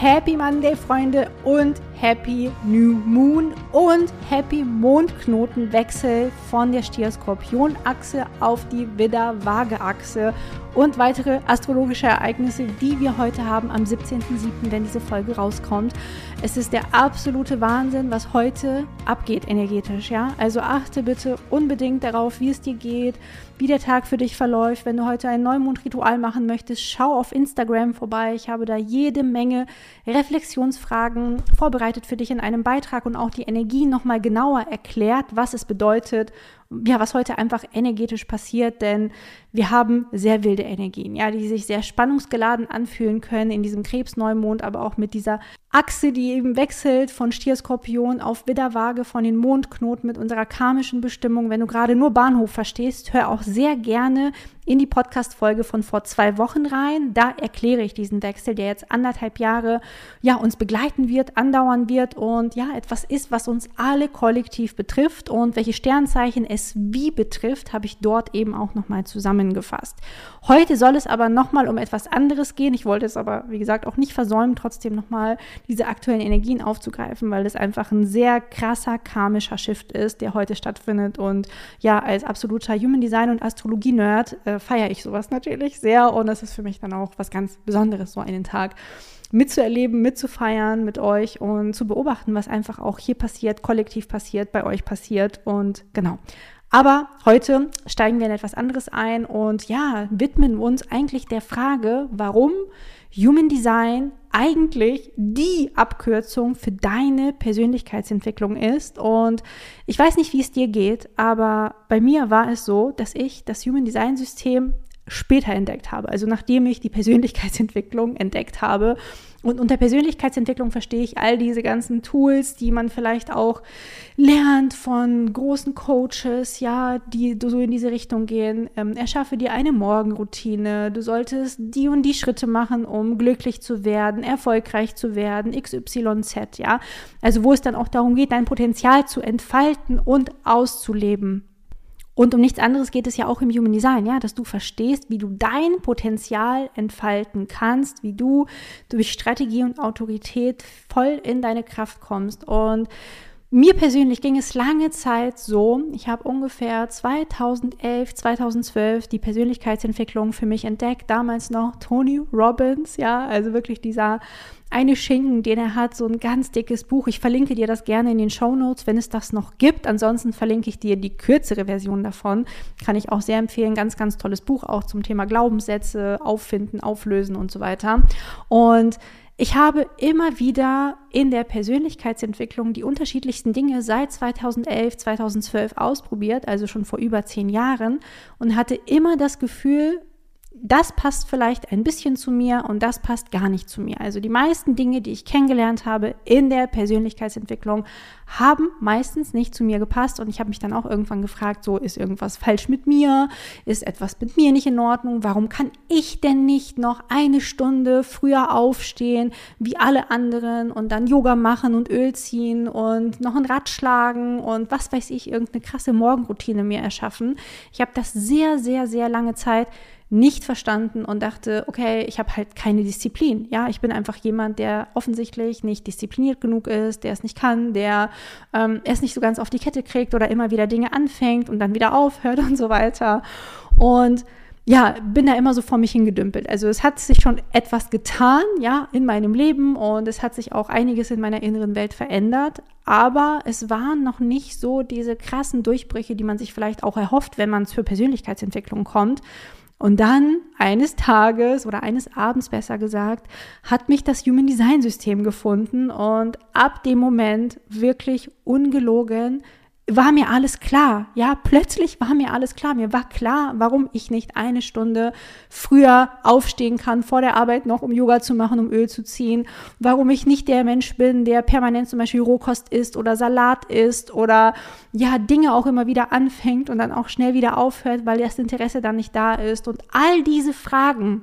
Happy Monday, Freunde, und Happy New Moon und Happy Mondknotenwechsel von der Stier-Skorpion-Achse auf die Widder-Waage-Achse und weitere astrologische Ereignisse, die wir heute haben am 17.07., wenn diese Folge rauskommt. Es ist der absolute Wahnsinn, was heute abgeht energetisch, ja? Also achte bitte unbedingt darauf, wie es dir geht, wie der Tag für dich verläuft. Wenn du heute ein Neumondritual machen möchtest, schau auf Instagram vorbei. Ich habe da jede Menge Reflexionsfragen vorbereitet für dich in einem Beitrag und auch die Energie nochmal genauer erklärt, was es bedeutet ja, was heute einfach energetisch passiert, denn wir haben sehr wilde Energien, ja, die sich sehr spannungsgeladen anfühlen können in diesem Krebsneumond, aber auch mit dieser Achse, die eben wechselt von Stierskorpion auf Widderwaage von den Mondknoten mit unserer karmischen Bestimmung. Wenn du gerade nur Bahnhof verstehst, hör auch sehr gerne in die Podcast-Folge von vor zwei Wochen rein. Da erkläre ich diesen Wechsel, der jetzt anderthalb Jahre ja uns begleiten wird, andauern wird und ja etwas ist, was uns alle kollektiv betrifft und welche Sternzeichen es wie betrifft, habe ich dort eben auch nochmal zusammengefasst. Heute soll es aber nochmal um etwas anderes gehen. Ich wollte es aber, wie gesagt, auch nicht versäumen, trotzdem nochmal diese aktuellen Energien aufzugreifen, weil es einfach ein sehr krasser karmischer Shift ist, der heute stattfindet und ja, als absoluter Human Design und Astrologie-Nerd äh, feiere ich sowas natürlich sehr und es ist für mich dann auch was ganz Besonderes, so einen Tag mitzuerleben, mitzufeiern mit euch und zu beobachten, was einfach auch hier passiert, kollektiv passiert, bei euch passiert und genau. Aber heute steigen wir in etwas anderes ein und ja, widmen uns eigentlich der Frage, warum Human Design eigentlich die Abkürzung für deine Persönlichkeitsentwicklung ist. Und ich weiß nicht, wie es dir geht, aber bei mir war es so, dass ich das Human Design System später entdeckt habe, also nachdem ich die Persönlichkeitsentwicklung entdeckt habe. Und unter Persönlichkeitsentwicklung verstehe ich all diese ganzen Tools, die man vielleicht auch lernt von großen Coaches, ja, die so in diese Richtung gehen. Ähm, erschaffe dir eine Morgenroutine. Du solltest die und die Schritte machen, um glücklich zu werden, erfolgreich zu werden, XYZ, ja. Also wo es dann auch darum geht, dein Potenzial zu entfalten und auszuleben. Und um nichts anderes geht es ja auch im Human Design, ja, dass du verstehst, wie du dein Potenzial entfalten kannst, wie du durch Strategie und Autorität voll in deine Kraft kommst. Und mir persönlich ging es lange Zeit so, ich habe ungefähr 2011, 2012 die Persönlichkeitsentwicklung für mich entdeckt, damals noch Tony Robbins, ja, also wirklich dieser eine Schinken, den er hat, so ein ganz dickes Buch. Ich verlinke dir das gerne in den Show Notes, wenn es das noch gibt. Ansonsten verlinke ich dir die kürzere Version davon. Kann ich auch sehr empfehlen. Ganz, ganz tolles Buch auch zum Thema Glaubenssätze, auffinden, auflösen und so weiter. Und ich habe immer wieder in der Persönlichkeitsentwicklung die unterschiedlichsten Dinge seit 2011, 2012 ausprobiert, also schon vor über zehn Jahren, und hatte immer das Gefühl, das passt vielleicht ein bisschen zu mir und das passt gar nicht zu mir. Also die meisten Dinge, die ich kennengelernt habe in der Persönlichkeitsentwicklung, haben meistens nicht zu mir gepasst und ich habe mich dann auch irgendwann gefragt, so ist irgendwas falsch mit mir? Ist etwas mit mir nicht in Ordnung? Warum kann ich denn nicht noch eine Stunde früher aufstehen wie alle anderen und dann Yoga machen und Öl ziehen und noch ein Rad schlagen und was weiß ich, irgendeine krasse Morgenroutine mir erschaffen? Ich habe das sehr, sehr, sehr lange Zeit nicht verstanden und dachte, okay, ich habe halt keine Disziplin. Ja, ich bin einfach jemand, der offensichtlich nicht diszipliniert genug ist, der es nicht kann, der ähm, es nicht so ganz auf die Kette kriegt oder immer wieder Dinge anfängt und dann wieder aufhört und so weiter. Und ja, bin da immer so vor mich hingedümpelt. Also es hat sich schon etwas getan, ja, in meinem Leben und es hat sich auch einiges in meiner inneren Welt verändert, aber es waren noch nicht so diese krassen Durchbrüche, die man sich vielleicht auch erhofft, wenn man zur Persönlichkeitsentwicklung kommt. Und dann eines Tages oder eines Abends besser gesagt, hat mich das Human Design System gefunden und ab dem Moment wirklich ungelogen war mir alles klar. Ja, plötzlich war mir alles klar. Mir war klar, warum ich nicht eine Stunde früher aufstehen kann vor der Arbeit noch, um Yoga zu machen, um Öl zu ziehen. Warum ich nicht der Mensch bin, der permanent zum Beispiel Rohkost isst oder Salat isst oder ja, Dinge auch immer wieder anfängt und dann auch schnell wieder aufhört, weil das Interesse dann nicht da ist. Und all diese Fragen,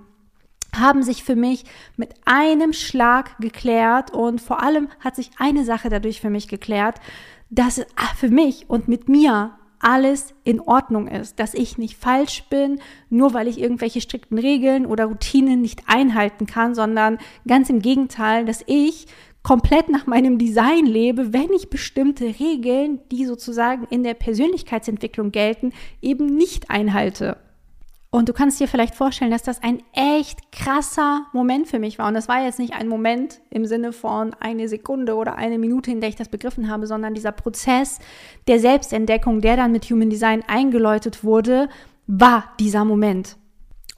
haben sich für mich mit einem Schlag geklärt und vor allem hat sich eine Sache dadurch für mich geklärt, dass es für mich und mit mir alles in Ordnung ist, dass ich nicht falsch bin, nur weil ich irgendwelche strikten Regeln oder Routinen nicht einhalten kann, sondern ganz im Gegenteil, dass ich komplett nach meinem Design lebe, wenn ich bestimmte Regeln, die sozusagen in der Persönlichkeitsentwicklung gelten, eben nicht einhalte. Und du kannst dir vielleicht vorstellen, dass das ein echt krasser Moment für mich war. Und das war jetzt nicht ein Moment im Sinne von eine Sekunde oder eine Minute, in der ich das begriffen habe, sondern dieser Prozess der Selbstentdeckung, der dann mit Human Design eingeläutet wurde, war dieser Moment.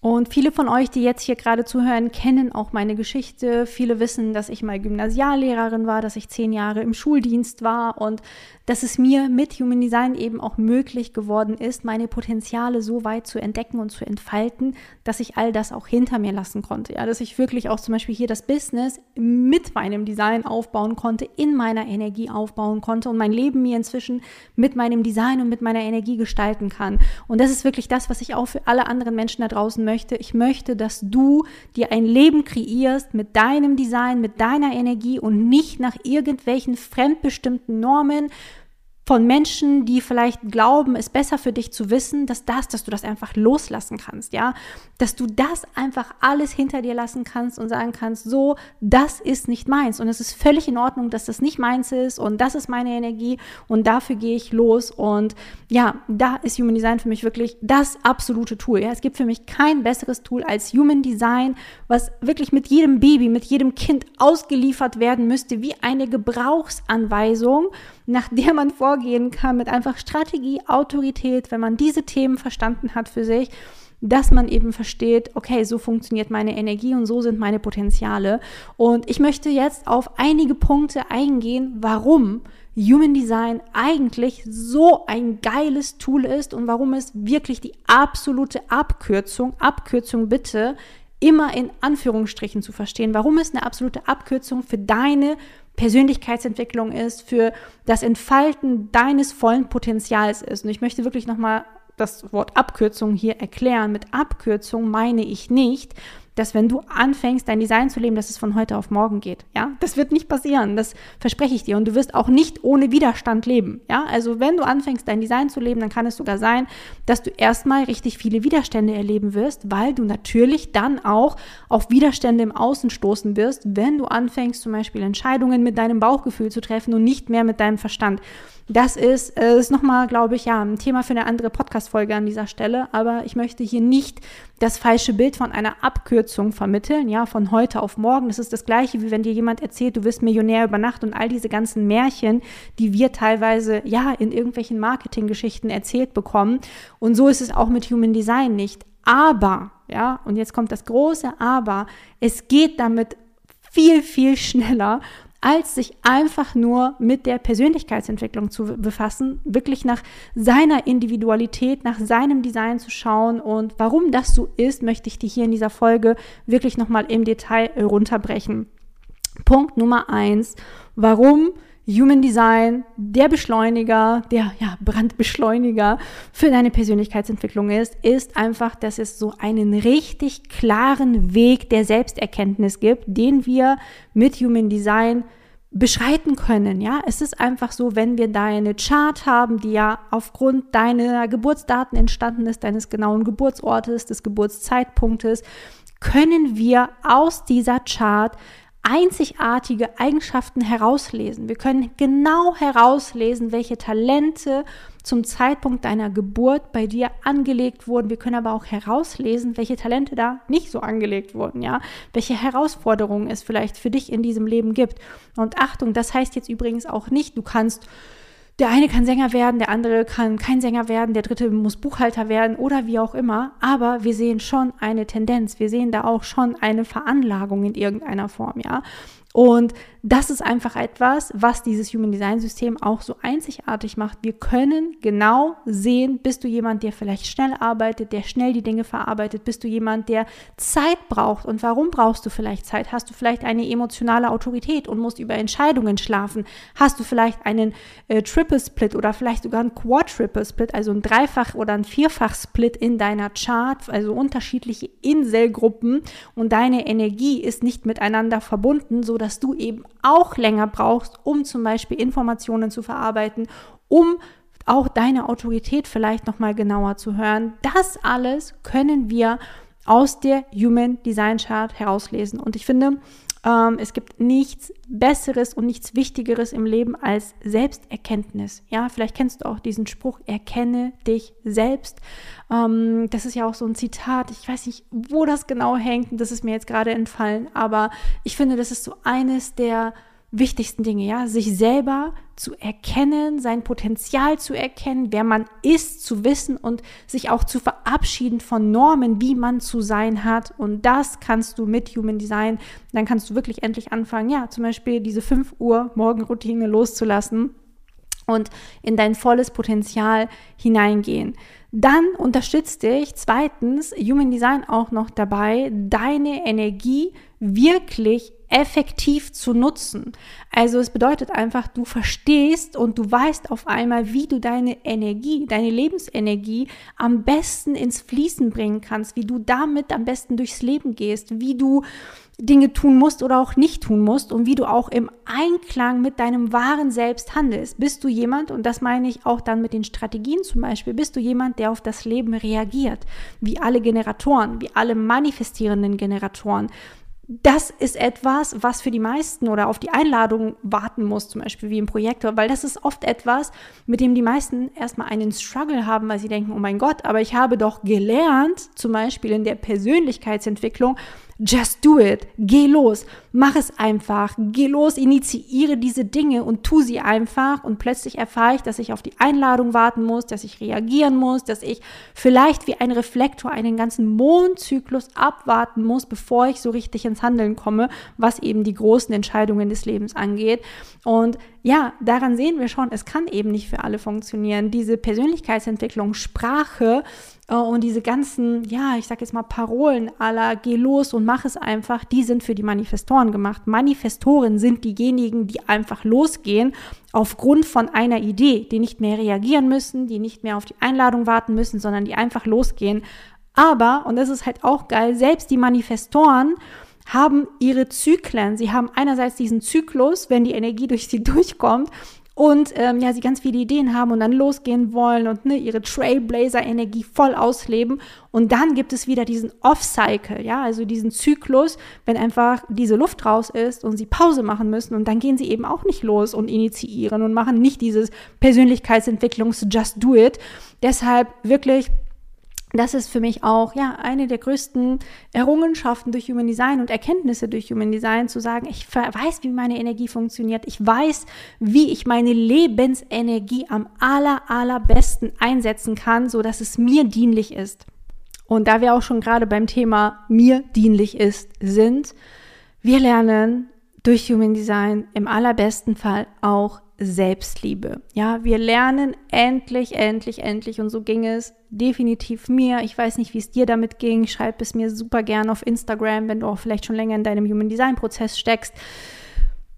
Und viele von euch, die jetzt hier gerade zuhören, kennen auch meine Geschichte. Viele wissen, dass ich mal Gymnasiallehrerin war, dass ich zehn Jahre im Schuldienst war und dass es mir mit Human Design eben auch möglich geworden ist, meine Potenziale so weit zu entdecken und zu entfalten, dass ich all das auch hinter mir lassen konnte. Ja, dass ich wirklich auch zum Beispiel hier das Business mit meinem Design aufbauen konnte, in meiner Energie aufbauen konnte und mein Leben mir inzwischen mit meinem Design und mit meiner Energie gestalten kann. Und das ist wirklich das, was ich auch für alle anderen Menschen da draußen möchte. Ich möchte, dass du dir ein Leben kreierst mit deinem Design, mit deiner Energie und nicht nach irgendwelchen fremdbestimmten Normen, von Menschen, die vielleicht glauben, es besser für dich zu wissen, dass das, dass du das einfach loslassen kannst, ja, dass du das einfach alles hinter dir lassen kannst und sagen kannst, so, das ist nicht meins. Und es ist völlig in Ordnung, dass das nicht meins ist und das ist meine Energie und dafür gehe ich los. Und ja, da ist Human Design für mich wirklich das absolute Tool, ja, es gibt für mich kein besseres Tool als Human Design, was wirklich mit jedem Baby, mit jedem Kind ausgeliefert werden müsste, wie eine Gebrauchsanweisung, nach der man vorgehen kann, mit einfach Strategie, Autorität, wenn man diese Themen verstanden hat für sich, dass man eben versteht, okay, so funktioniert meine Energie und so sind meine Potenziale. Und ich möchte jetzt auf einige Punkte eingehen, warum Human Design eigentlich so ein geiles Tool ist und warum es wirklich die absolute Abkürzung, Abkürzung bitte, immer in Anführungsstrichen zu verstehen, warum es eine absolute Abkürzung für deine Persönlichkeitsentwicklung ist, für das Entfalten deines vollen Potenzials ist. Und ich möchte wirklich nochmal das Wort Abkürzung hier erklären. Mit Abkürzung meine ich nicht, dass wenn du anfängst, dein Design zu leben, dass es von heute auf morgen geht. Ja, das wird nicht passieren. Das verspreche ich dir. Und du wirst auch nicht ohne Widerstand leben. Ja, also wenn du anfängst, dein Design zu leben, dann kann es sogar sein, dass du erstmal richtig viele Widerstände erleben wirst, weil du natürlich dann auch auf Widerstände im Außen stoßen wirst, wenn du anfängst, zum Beispiel Entscheidungen mit deinem Bauchgefühl zu treffen und nicht mehr mit deinem Verstand. Das ist, äh, ist nochmal, glaube ich, ja, ein Thema für eine andere Podcast-Folge an dieser Stelle. Aber ich möchte hier nicht das falsche Bild von einer Abkürzung vermitteln, ja, von heute auf morgen. Das ist das Gleiche, wie wenn dir jemand erzählt, du wirst Millionär über Nacht und all diese ganzen Märchen, die wir teilweise, ja, in irgendwelchen Marketinggeschichten erzählt bekommen. Und so ist es auch mit Human Design nicht. Aber, ja, und jetzt kommt das große Aber, es geht damit viel, viel schneller als sich einfach nur mit der Persönlichkeitsentwicklung zu befassen, wirklich nach seiner Individualität, nach seinem Design zu schauen. Und warum das so ist, möchte ich dir hier in dieser Folge wirklich nochmal im Detail runterbrechen. Punkt Nummer eins, warum Human Design der Beschleuniger, der ja, Brandbeschleuniger für deine Persönlichkeitsentwicklung ist, ist einfach, dass es so einen richtig klaren Weg der Selbsterkenntnis gibt, den wir mit Human Design beschreiten können. Ja, es ist einfach so, wenn wir deine Chart haben, die ja aufgrund deiner Geburtsdaten entstanden ist, deines genauen Geburtsortes, des Geburtszeitpunktes, können wir aus dieser Chart einzigartige Eigenschaften herauslesen. Wir können genau herauslesen, welche Talente zum Zeitpunkt deiner Geburt bei dir angelegt wurden. Wir können aber auch herauslesen, welche Talente da nicht so angelegt wurden, ja? Welche Herausforderungen es vielleicht für dich in diesem Leben gibt. Und Achtung, das heißt jetzt übrigens auch nicht, du kannst der eine kann Sänger werden, der andere kann kein Sänger werden, der dritte muss Buchhalter werden oder wie auch immer. Aber wir sehen schon eine Tendenz. Wir sehen da auch schon eine Veranlagung in irgendeiner Form, ja. Und das ist einfach etwas, was dieses Human Design System auch so einzigartig macht. Wir können genau sehen, bist du jemand, der vielleicht schnell arbeitet, der schnell die Dinge verarbeitet, bist du jemand, der Zeit braucht und warum brauchst du vielleicht Zeit? Hast du vielleicht eine emotionale Autorität und musst über Entscheidungen schlafen? Hast du vielleicht einen äh, Triple Split oder vielleicht sogar einen Quadruple Split, also ein Dreifach- oder ein Vierfach-Split in deiner Chart, also unterschiedliche Inselgruppen und deine Energie ist nicht miteinander verbunden, so dass du eben auch länger brauchst, um zum Beispiel Informationen zu verarbeiten, um auch deine Autorität vielleicht nochmal genauer zu hören. Das alles können wir aus der Human Design Chart herauslesen. Und ich finde, ähm, es gibt nichts Besseres und nichts Wichtigeres im Leben als Selbsterkenntnis. Ja, vielleicht kennst du auch diesen Spruch, erkenne dich selbst. Ähm, das ist ja auch so ein Zitat. Ich weiß nicht, wo das genau hängt. Das ist mir jetzt gerade entfallen. Aber ich finde, das ist so eines der wichtigsten Dinge, ja, sich selber zu erkennen, sein Potenzial zu erkennen, wer man ist, zu wissen und sich auch zu verabschieden von Normen, wie man zu sein hat. Und das kannst du mit Human Design, dann kannst du wirklich endlich anfangen, ja, zum Beispiel diese 5 Uhr Morgenroutine loszulassen und in dein volles Potenzial hineingehen. Dann unterstützt dich zweitens Human Design auch noch dabei, deine Energie wirklich effektiv zu nutzen. Also es bedeutet einfach, du verstehst und du weißt auf einmal, wie du deine Energie, deine Lebensenergie am besten ins Fließen bringen kannst, wie du damit am besten durchs Leben gehst, wie du Dinge tun musst oder auch nicht tun musst und wie du auch im Einklang mit deinem wahren Selbst handelst. Bist du jemand, und das meine ich auch dann mit den Strategien zum Beispiel, bist du jemand, der auf das Leben reagiert, wie alle Generatoren, wie alle manifestierenden Generatoren das ist etwas, was für die meisten oder auf die Einladung warten muss, zum Beispiel wie im Projektor, weil das ist oft etwas, mit dem die meisten erstmal einen Struggle haben, weil sie denken, oh mein Gott, aber ich habe doch gelernt, zum Beispiel in der Persönlichkeitsentwicklung, Just do it. Geh los. Mach es einfach. Geh los, initiiere diese Dinge und tu sie einfach. Und plötzlich erfahre ich, dass ich auf die Einladung warten muss, dass ich reagieren muss, dass ich vielleicht wie ein Reflektor einen ganzen Mondzyklus abwarten muss, bevor ich so richtig ins Handeln komme, was eben die großen Entscheidungen des Lebens angeht. Und ja, daran sehen wir schon, es kann eben nicht für alle funktionieren. Diese Persönlichkeitsentwicklung, Sprache, und diese ganzen, ja, ich sag jetzt mal Parolen aller geh los und mach es einfach, die sind für die Manifestoren gemacht. Manifestoren sind diejenigen, die einfach losgehen aufgrund von einer Idee, die nicht mehr reagieren müssen, die nicht mehr auf die Einladung warten müssen, sondern die einfach losgehen. Aber, und das ist halt auch geil, selbst die Manifestoren haben ihre Zyklen. Sie haben einerseits diesen Zyklus, wenn die Energie durch sie durchkommt, und ähm, ja, sie ganz viele Ideen haben und dann losgehen wollen und ne, ihre Trailblazer-Energie voll ausleben. Und dann gibt es wieder diesen Off-Cycle, ja, also diesen Zyklus, wenn einfach diese Luft raus ist und sie Pause machen müssen und dann gehen sie eben auch nicht los und initiieren und machen nicht dieses Persönlichkeitsentwicklungs-Just Do It. Deshalb wirklich das ist für mich auch ja eine der größten Errungenschaften durch Human Design und Erkenntnisse durch Human Design zu sagen, ich weiß, wie meine Energie funktioniert, ich weiß, wie ich meine Lebensenergie am aller allerbesten einsetzen kann, so dass es mir dienlich ist. Und da wir auch schon gerade beim Thema mir dienlich ist sind, wir lernen durch Human Design im allerbesten Fall auch Selbstliebe. Ja, wir lernen endlich, endlich, endlich und so ging es definitiv mir. Ich weiß nicht, wie es dir damit ging. Schreib es mir super gern auf Instagram, wenn du auch vielleicht schon länger in deinem Human Design Prozess steckst.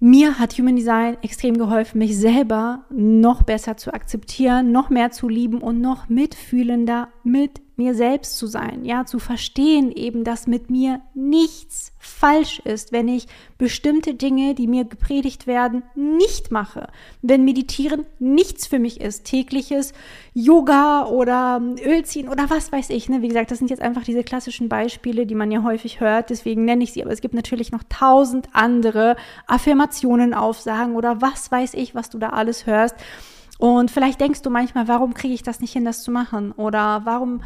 Mir hat Human Design extrem geholfen, mich selber noch besser zu akzeptieren, noch mehr zu lieben und noch mitfühlender mit mir selbst zu sein, ja, zu verstehen eben, dass mit mir nichts falsch ist, wenn ich bestimmte Dinge, die mir gepredigt werden, nicht mache. Wenn Meditieren nichts für mich ist, tägliches Yoga oder Ölziehen oder was weiß ich, ne? Wie gesagt, das sind jetzt einfach diese klassischen Beispiele, die man ja häufig hört, deswegen nenne ich sie, aber es gibt natürlich noch tausend andere Affirmationen aufsagen oder was weiß ich, was du da alles hörst. Und vielleicht denkst du manchmal, warum kriege ich das nicht hin, das zu machen? Oder warum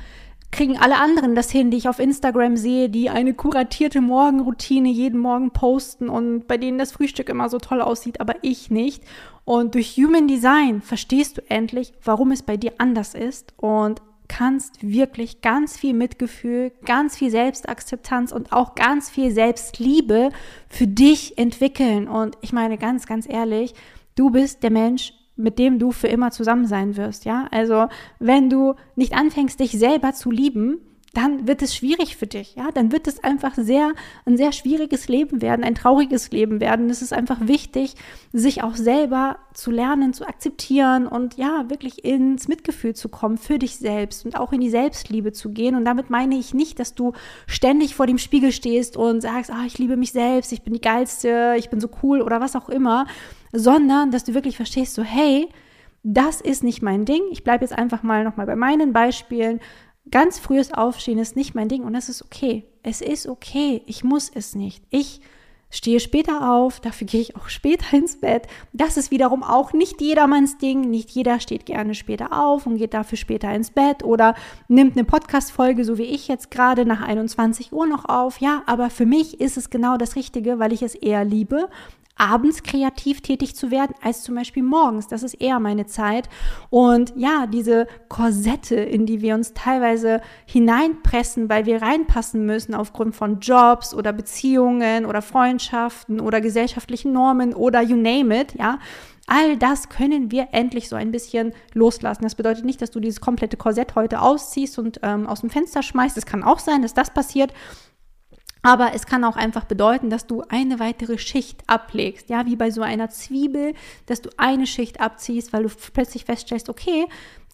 kriegen alle anderen das hin, die ich auf Instagram sehe, die eine kuratierte Morgenroutine jeden Morgen posten und bei denen das Frühstück immer so toll aussieht, aber ich nicht. Und durch Human Design verstehst du endlich, warum es bei dir anders ist und kannst wirklich ganz viel Mitgefühl, ganz viel Selbstakzeptanz und auch ganz viel Selbstliebe für dich entwickeln. Und ich meine ganz, ganz ehrlich, du bist der Mensch, mit dem du für immer zusammen sein wirst, ja? Also, wenn du nicht anfängst, dich selber zu lieben, dann wird es schwierig für dich, ja? Dann wird es einfach sehr, ein sehr schwieriges Leben werden, ein trauriges Leben werden. Es ist einfach wichtig, sich auch selber zu lernen, zu akzeptieren und ja, wirklich ins Mitgefühl zu kommen für dich selbst und auch in die Selbstliebe zu gehen. Und damit meine ich nicht, dass du ständig vor dem Spiegel stehst und sagst, ah, ich liebe mich selbst, ich bin die geilste, ich bin so cool oder was auch immer, sondern dass du wirklich verstehst, so hey, das ist nicht mein Ding. Ich bleibe jetzt einfach mal nochmal bei meinen Beispielen. Ganz frühes Aufstehen ist nicht mein Ding und das ist okay. Es ist okay. Ich muss es nicht. Ich stehe später auf, dafür gehe ich auch später ins Bett. Das ist wiederum auch nicht jedermanns Ding. Nicht jeder steht gerne später auf und geht dafür später ins Bett oder nimmt eine Podcast-Folge, so wie ich jetzt gerade nach 21 Uhr noch auf. Ja, aber für mich ist es genau das Richtige, weil ich es eher liebe, abends kreativ tätig zu werden, als zum Beispiel morgens. Das ist eher meine Zeit. Und ja, diese Korsette, in die wir uns teilweise hineinpressen, weil wir reinpassen müssen aufgrund von Jobs oder Beziehungen oder Freundschaften oder gesellschaftlichen Normen oder you name it, ja. All das können wir endlich so ein bisschen loslassen. Das bedeutet nicht, dass du dieses komplette Korsett heute ausziehst und ähm, aus dem Fenster schmeißt. Es kann auch sein, dass das passiert. Aber es kann auch einfach bedeuten, dass du eine weitere Schicht ablegst. Ja, wie bei so einer Zwiebel, dass du eine Schicht abziehst, weil du plötzlich feststellst, okay,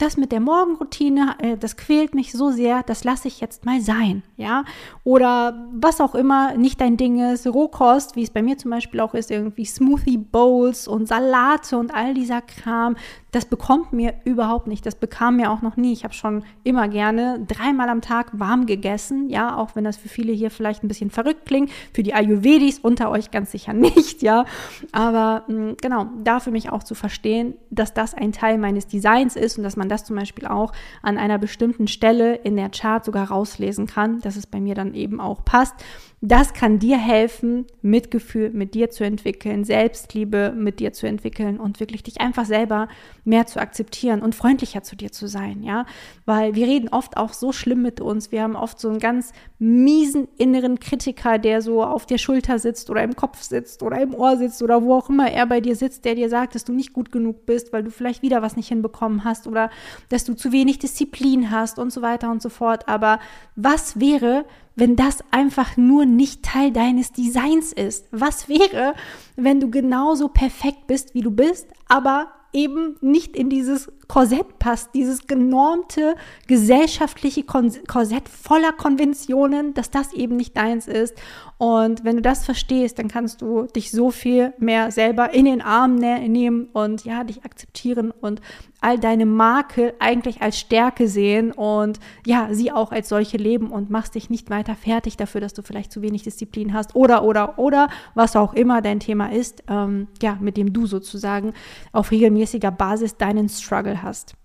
das mit der Morgenroutine, äh, das quält mich so sehr, das lasse ich jetzt mal sein, ja. Oder was auch immer nicht dein Ding ist, Rohkost, wie es bei mir zum Beispiel auch ist, irgendwie Smoothie Bowls und Salate und all dieser Kram, das bekommt mir überhaupt nicht. Das bekam mir auch noch nie. Ich habe schon immer gerne dreimal am Tag warm gegessen, ja, auch wenn das für viele hier vielleicht ein bisschen verrückt klingt. Für die Ayurvedis unter euch ganz sicher nicht, ja. Aber mm, genau, da für mich auch zu verstehen, dass das ein Teil meines Designs ist und dass man das zum Beispiel auch an einer bestimmten Stelle in der Chart sogar rauslesen kann, dass es bei mir dann eben auch passt. Das kann dir helfen, Mitgefühl mit dir zu entwickeln, Selbstliebe mit dir zu entwickeln und wirklich dich einfach selber mehr zu akzeptieren und freundlicher zu dir zu sein, ja? Weil wir reden oft auch so schlimm mit uns. Wir haben oft so einen ganz miesen inneren Kritiker, der so auf der Schulter sitzt oder im Kopf sitzt oder im Ohr sitzt oder wo auch immer er bei dir sitzt, der dir sagt, dass du nicht gut genug bist, weil du vielleicht wieder was nicht hinbekommen hast oder dass du zu wenig Disziplin hast und so weiter und so fort. Aber was wäre, wenn das einfach nur nicht Teil deines Designs ist? Was wäre, wenn du genauso perfekt bist, wie du bist, aber eben nicht in dieses Korsett passt, dieses genormte gesellschaftliche Korsett voller Konventionen, dass das eben nicht deins ist. Und wenn du das verstehst, dann kannst du dich so viel mehr selber in den Arm ne-, nehmen und ja, dich akzeptieren und all deine Makel eigentlich als Stärke sehen und ja, sie auch als solche leben und machst dich nicht weiter fertig dafür, dass du vielleicht zu wenig Disziplin hast oder, oder, oder, was auch immer dein Thema ist, ähm, ja, mit dem du sozusagen auf regelmäßiger Basis deinen Struggle hast.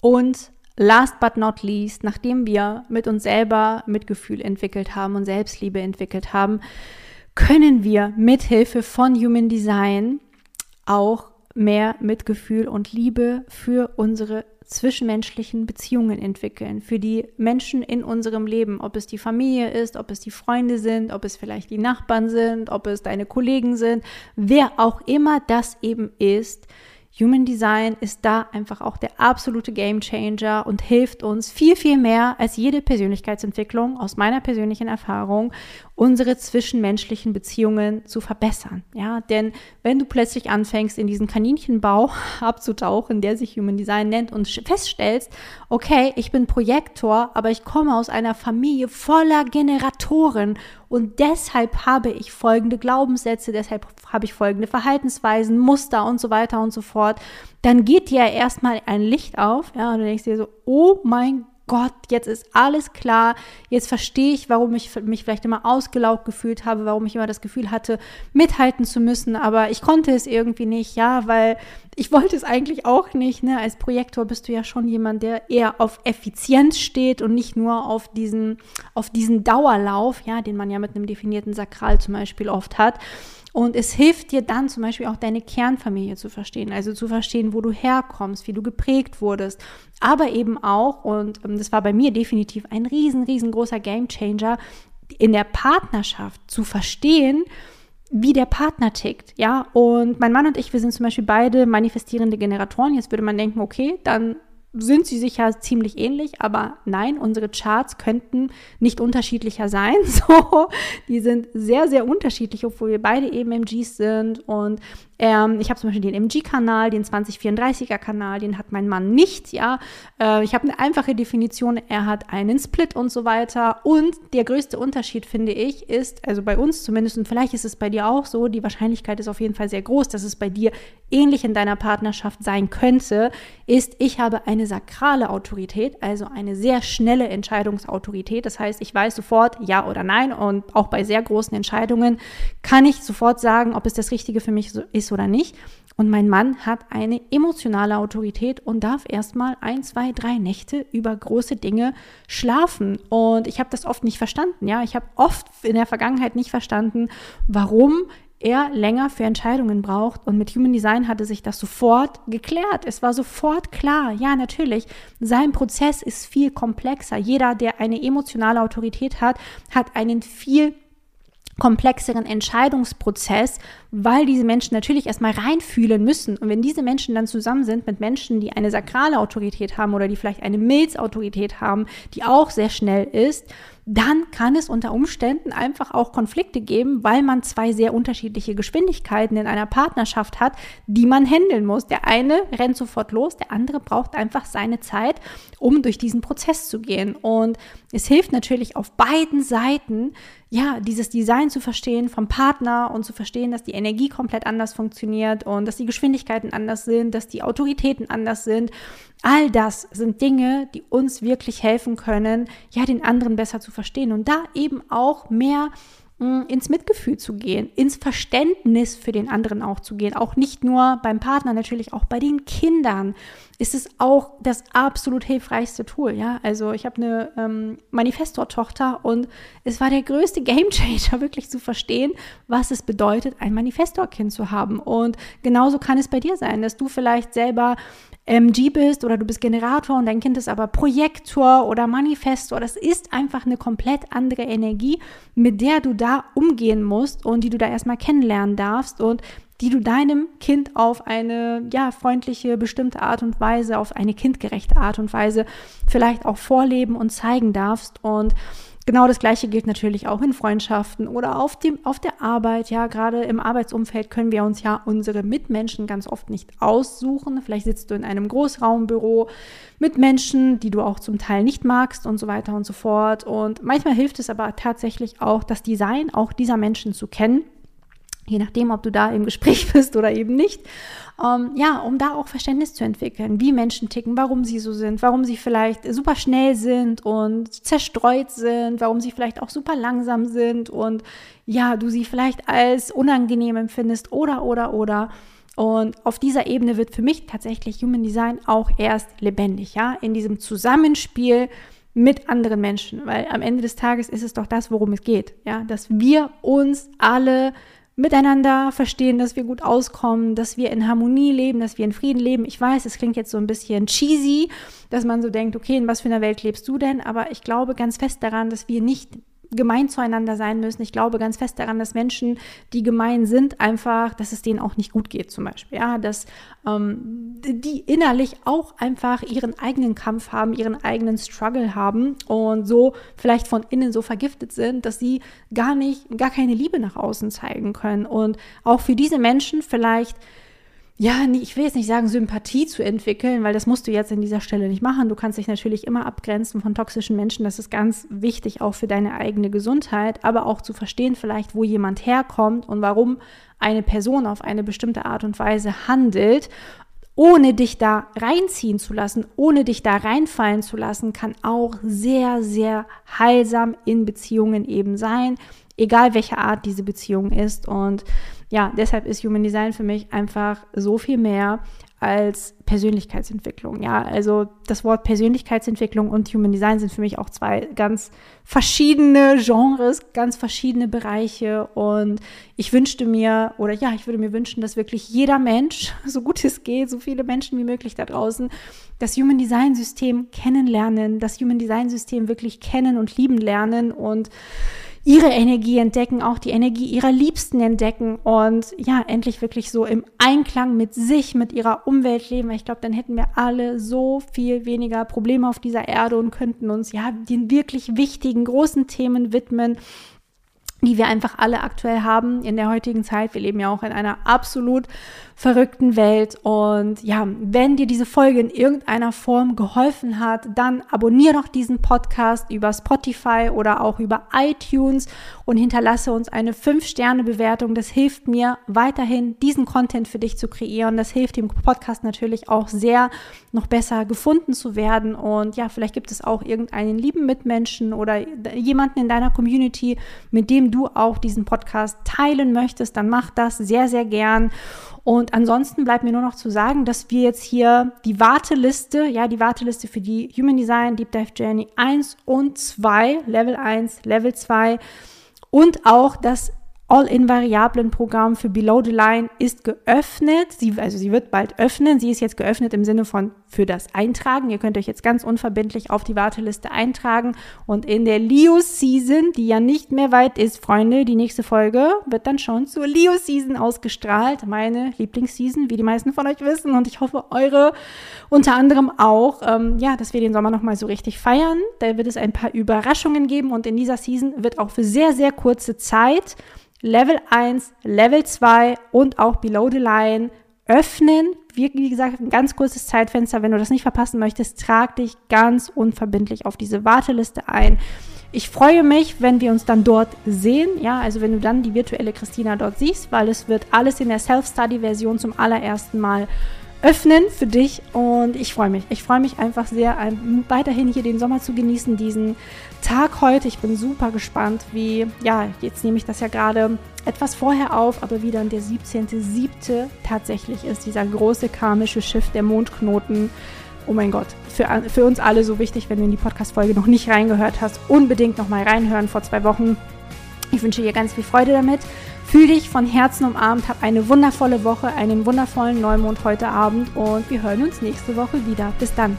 Und last but not least, nachdem wir mit uns selber Mitgefühl entwickelt haben und Selbstliebe entwickelt haben, können wir mithilfe von Human Design auch mehr Mitgefühl und Liebe für unsere zwischenmenschlichen Beziehungen entwickeln, für die Menschen in unserem Leben, ob es die Familie ist, ob es die Freunde sind, ob es vielleicht die Nachbarn sind, ob es deine Kollegen sind, wer auch immer das eben ist, Human Design ist da einfach auch der absolute Game Changer und hilft uns viel, viel mehr als jede Persönlichkeitsentwicklung aus meiner persönlichen Erfahrung, unsere zwischenmenschlichen Beziehungen zu verbessern. Ja, denn wenn du plötzlich anfängst, in diesen Kaninchenbau abzutauchen, der sich Human Design nennt und feststellst, okay, ich bin Projektor, aber ich komme aus einer Familie voller Generatoren und deshalb habe ich folgende Glaubenssätze, deshalb habe ich folgende Verhaltensweisen, Muster und so weiter und so fort, dann geht dir erstmal ein Licht auf, ja, und du denkst dir so, oh mein Gott, jetzt ist alles klar, jetzt verstehe ich, warum ich mich vielleicht immer ausgelaugt gefühlt habe, warum ich immer das Gefühl hatte, mithalten zu müssen, aber ich konnte es irgendwie nicht, ja, weil ich wollte es eigentlich auch nicht, ne? Als Projektor bist du ja schon jemand, der eher auf Effizienz steht und nicht nur auf diesen, auf diesen Dauerlauf, ja, den man ja mit einem definierten Sakral zum Beispiel oft hat. Und es hilft dir dann zum Beispiel auch deine Kernfamilie zu verstehen, also zu verstehen, wo du herkommst, wie du geprägt wurdest. Aber eben auch, und ähm, das war bei mir definitiv ein riesen, riesengroßer Gamechanger, in der Partnerschaft zu verstehen, wie der Partner tickt, ja. Und mein Mann und ich, wir sind zum Beispiel beide manifestierende Generatoren. Jetzt würde man denken, okay, dann sind sie sicher ziemlich ähnlich, aber nein, unsere Charts könnten nicht unterschiedlicher sein. So, die sind sehr, sehr unterschiedlich, obwohl wir beide eben MGs sind. Und ähm, ich habe zum Beispiel den MG-Kanal, den 2034er-Kanal, den hat mein Mann nicht. Ja, äh, ich habe eine einfache Definition. Er hat einen Split und so weiter. Und der größte Unterschied finde ich ist, also bei uns zumindest und vielleicht ist es bei dir auch so, die Wahrscheinlichkeit ist auf jeden Fall sehr groß, dass es bei dir ähnlich in deiner Partnerschaft sein könnte, ist, ich habe eine sakrale Autorität, also eine sehr schnelle Entscheidungsautorität. Das heißt, ich weiß sofort ja oder nein und auch bei sehr großen Entscheidungen kann ich sofort sagen, ob es das Richtige für mich ist oder nicht. Und mein Mann hat eine emotionale Autorität und darf erstmal ein, zwei, drei Nächte über große Dinge schlafen. Und ich habe das oft nicht verstanden. Ja, ich habe oft in der Vergangenheit nicht verstanden, warum er länger für Entscheidungen braucht. Und mit Human Design hatte sich das sofort geklärt. Es war sofort klar. Ja, natürlich. Sein Prozess ist viel komplexer. Jeder, der eine emotionale Autorität hat, hat einen viel komplexeren Entscheidungsprozess, weil diese Menschen natürlich erstmal reinfühlen müssen. Und wenn diese Menschen dann zusammen sind mit Menschen, die eine sakrale Autorität haben oder die vielleicht eine Milzautorität haben, die auch sehr schnell ist, dann kann es unter Umständen einfach auch Konflikte geben, weil man zwei sehr unterschiedliche Geschwindigkeiten in einer Partnerschaft hat, die man handeln muss. Der eine rennt sofort los, der andere braucht einfach seine Zeit, um durch diesen Prozess zu gehen. Und es hilft natürlich auf beiden Seiten, ja, dieses Design zu verstehen vom Partner und zu verstehen, dass die Energie komplett anders funktioniert und dass die Geschwindigkeiten anders sind, dass die Autoritäten anders sind. All das sind Dinge, die uns wirklich helfen können, ja, den anderen besser zu verstehen und da eben auch mehr mm, ins Mitgefühl zu gehen, ins Verständnis für den anderen auch zu gehen. Auch nicht nur beim Partner, natürlich auch bei den Kindern ist es auch das absolut hilfreichste Tool. Ja, also ich habe eine ähm, Manifestor-Tochter und es war der größte Gamechanger, wirklich zu verstehen, was es bedeutet, ein Manifestor-Kind zu haben. Und genauso kann es bei dir sein, dass du vielleicht selber MG bist oder du bist Generator und dein Kind ist aber Projektor oder Manifestor. Das ist einfach eine komplett andere Energie, mit der du da umgehen musst und die du da erstmal kennenlernen darfst und die du deinem Kind auf eine ja freundliche bestimmte Art und Weise, auf eine kindgerechte Art und Weise vielleicht auch vorleben und zeigen darfst und Genau das Gleiche gilt natürlich auch in Freundschaften oder auf, dem, auf der Arbeit. Ja, gerade im Arbeitsumfeld können wir uns ja unsere Mitmenschen ganz oft nicht aussuchen. Vielleicht sitzt du in einem Großraumbüro mit Menschen, die du auch zum Teil nicht magst und so weiter und so fort. Und manchmal hilft es aber tatsächlich auch, das Design auch dieser Menschen zu kennen je nachdem, ob du da im Gespräch bist oder eben nicht, ähm, ja, um da auch Verständnis zu entwickeln, wie Menschen ticken, warum sie so sind, warum sie vielleicht super schnell sind und zerstreut sind, warum sie vielleicht auch super langsam sind und ja, du sie vielleicht als unangenehm empfindest oder, oder, oder. Und auf dieser Ebene wird für mich tatsächlich Human Design auch erst lebendig, ja, in diesem Zusammenspiel mit anderen Menschen, weil am Ende des Tages ist es doch das, worum es geht, ja, dass wir uns alle miteinander verstehen, dass wir gut auskommen, dass wir in Harmonie leben, dass wir in Frieden leben. Ich weiß, es klingt jetzt so ein bisschen cheesy, dass man so denkt, okay, in was für einer Welt lebst du denn? Aber ich glaube ganz fest daran, dass wir nicht gemein zueinander sein müssen. Ich glaube ganz fest daran, dass Menschen, die gemein sind, einfach, dass es denen auch nicht gut geht, zum Beispiel. Ja, dass ähm, die innerlich auch einfach ihren eigenen Kampf haben, ihren eigenen Struggle haben und so vielleicht von innen so vergiftet sind, dass sie gar nicht, gar keine Liebe nach außen zeigen können. Und auch für diese Menschen vielleicht ja, ich will jetzt nicht sagen, Sympathie zu entwickeln, weil das musst du jetzt an dieser Stelle nicht machen. Du kannst dich natürlich immer abgrenzen von toxischen Menschen. Das ist ganz wichtig auch für deine eigene Gesundheit, aber auch zu verstehen vielleicht, wo jemand herkommt und warum eine Person auf eine bestimmte Art und Weise handelt ohne dich da reinziehen zu lassen, ohne dich da reinfallen zu lassen, kann auch sehr, sehr heilsam in Beziehungen eben sein, egal welche Art diese Beziehung ist. Und ja, deshalb ist Human Design für mich einfach so viel mehr als Persönlichkeitsentwicklung. Ja, also das Wort Persönlichkeitsentwicklung und Human Design sind für mich auch zwei ganz verschiedene Genres, ganz verschiedene Bereiche. Und ich wünschte mir, oder ja, ich würde mir wünschen, dass wirklich jeder Mensch, so gut es geht, so viele Menschen wie möglich da draußen, das Human Design System kennenlernen, das Human Design System wirklich kennen und lieben lernen und ihre Energie entdecken, auch die Energie ihrer Liebsten entdecken und ja, endlich wirklich so im Einklang mit sich, mit ihrer Umwelt leben. Ich glaube, dann hätten wir alle so viel weniger Probleme auf dieser Erde und könnten uns ja den wirklich wichtigen, großen Themen widmen die wir einfach alle aktuell haben in der heutigen Zeit. Wir leben ja auch in einer absolut verrückten Welt. Und ja, wenn dir diese Folge in irgendeiner Form geholfen hat, dann abonniere doch diesen Podcast über Spotify oder auch über iTunes und hinterlasse uns eine 5-Sterne-Bewertung. Das hilft mir weiterhin, diesen Content für dich zu kreieren. Das hilft dem Podcast natürlich auch sehr, noch besser gefunden zu werden. Und ja, vielleicht gibt es auch irgendeinen lieben Mitmenschen oder jemanden in deiner Community, mit dem du auch diesen Podcast teilen möchtest, dann mach das sehr, sehr gern. Und ansonsten bleibt mir nur noch zu sagen, dass wir jetzt hier die Warteliste, ja, die Warteliste für die Human Design Deep Dive Journey 1 und 2, Level 1, Level 2 und auch das All-in-Variablen-Programm für Below the Line ist geöffnet. Sie, also sie wird bald öffnen. Sie ist jetzt geöffnet im Sinne von für das Eintragen. Ihr könnt euch jetzt ganz unverbindlich auf die Warteliste eintragen. Und in der Leo-Season, die ja nicht mehr weit ist, Freunde, die nächste Folge wird dann schon zur Leo-Season ausgestrahlt. Meine Lieblingsseason, wie die meisten von euch wissen. Und ich hoffe, eure unter anderem auch. Ähm, ja, dass wir den Sommer nochmal so richtig feiern. Da wird es ein paar Überraschungen geben. Und in dieser Season wird auch für sehr, sehr kurze Zeit Level 1, Level 2 und auch Below the Line öffnen. Wie, wie, gesagt, ein ganz kurzes Zeitfenster. Wenn du das nicht verpassen möchtest, trag dich ganz unverbindlich auf diese Warteliste ein. Ich freue mich, wenn wir uns dann dort sehen. Ja, also wenn du dann die virtuelle Christina dort siehst, weil es wird alles in der Self-Study-Version zum allerersten Mal öffnen für dich und ich freue mich. Ich freue mich einfach sehr, weiterhin hier den Sommer zu genießen, diesen Tag heute. Ich bin super gespannt, wie, ja, jetzt nehme ich das ja gerade etwas vorher auf, aber wie dann der 17.7. tatsächlich ist, dieser große karmische Schiff der Mondknoten. Oh mein Gott, für, für uns alle so wichtig, wenn du in die Podcast-Folge noch nicht reingehört hast, unbedingt nochmal reinhören vor zwei Wochen. Ich wünsche dir ganz viel Freude damit. Fühl dich von Herzen umarmt, hab eine wundervolle Woche, einen wundervollen Neumond heute Abend und wir hören uns nächste Woche wieder. Bis dann.